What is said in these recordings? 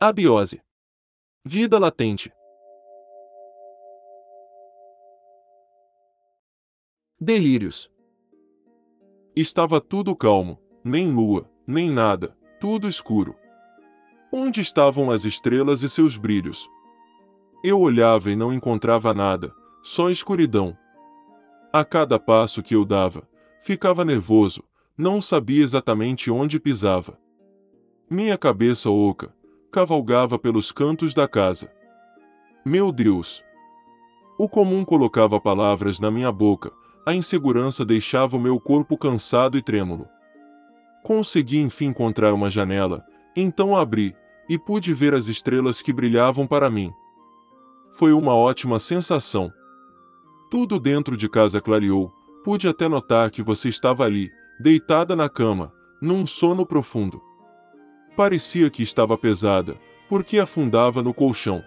Abiose. Vida latente. Delírios. Estava tudo calmo, nem lua, nem nada, tudo escuro. Onde estavam as estrelas e seus brilhos? Eu olhava e não encontrava nada, só escuridão. A cada passo que eu dava, ficava nervoso, não sabia exatamente onde pisava. Minha cabeça oca cavalgava pelos cantos da casa. Meu Deus! O comum colocava palavras na minha boca, a insegurança deixava o meu corpo cansado e trêmulo. Consegui enfim encontrar uma janela, então abri, e pude ver as estrelas que brilhavam para mim. Foi uma ótima sensação. Tudo dentro de casa clareou, pude até notar que você estava ali, deitada na cama, num sono profundo. Parecia que estava pesada, porque afundava no colchão.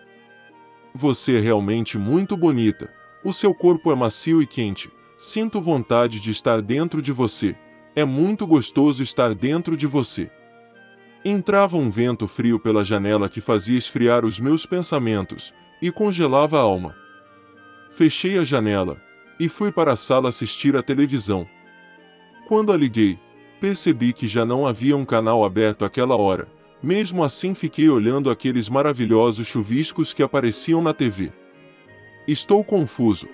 Você é realmente muito bonita. O seu corpo é macio e quente. Sinto vontade de estar dentro de você. É muito gostoso estar dentro de você. Entrava um vento frio pela janela que fazia esfriar os meus pensamentos e congelava a alma. Fechei a janela e fui para a sala assistir à televisão. Quando a liguei, percebi que já não havia um canal aberto àquela hora. Mesmo assim, fiquei olhando aqueles maravilhosos chuviscos que apareciam na TV. Estou confuso.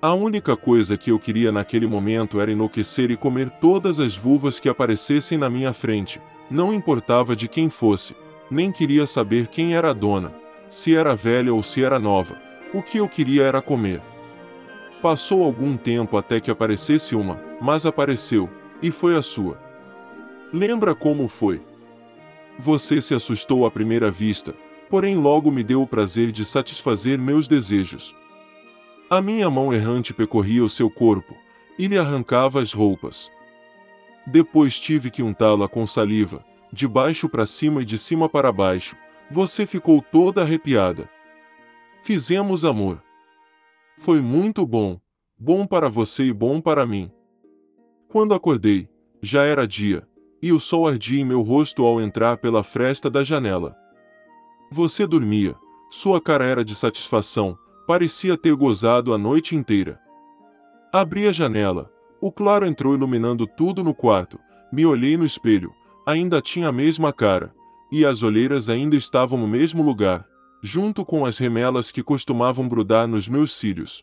A única coisa que eu queria naquele momento era enlouquecer e comer todas as vulvas que aparecessem na minha frente, não importava de quem fosse, nem queria saber quem era a dona, se era velha ou se era nova. O que eu queria era comer. Passou algum tempo até que aparecesse uma, mas apareceu, e foi a sua. Lembra como foi? Você se assustou à primeira vista, porém logo me deu o prazer de satisfazer meus desejos. A minha mão errante percorria o seu corpo, e lhe arrancava as roupas. Depois tive que untá-la com saliva, de baixo para cima e de cima para baixo. Você ficou toda arrepiada. Fizemos amor. Foi muito bom, bom para você e bom para mim. Quando acordei, já era dia, e o sol ardia em meu rosto ao entrar pela fresta da janela. Você dormia, sua cara era de satisfação, parecia ter gozado a noite inteira. Abri a janela, o claro entrou iluminando tudo no quarto, me olhei no espelho, ainda tinha a mesma cara, e as olheiras ainda estavam no mesmo lugar, junto com as remelas que costumavam grudar nos meus cílios.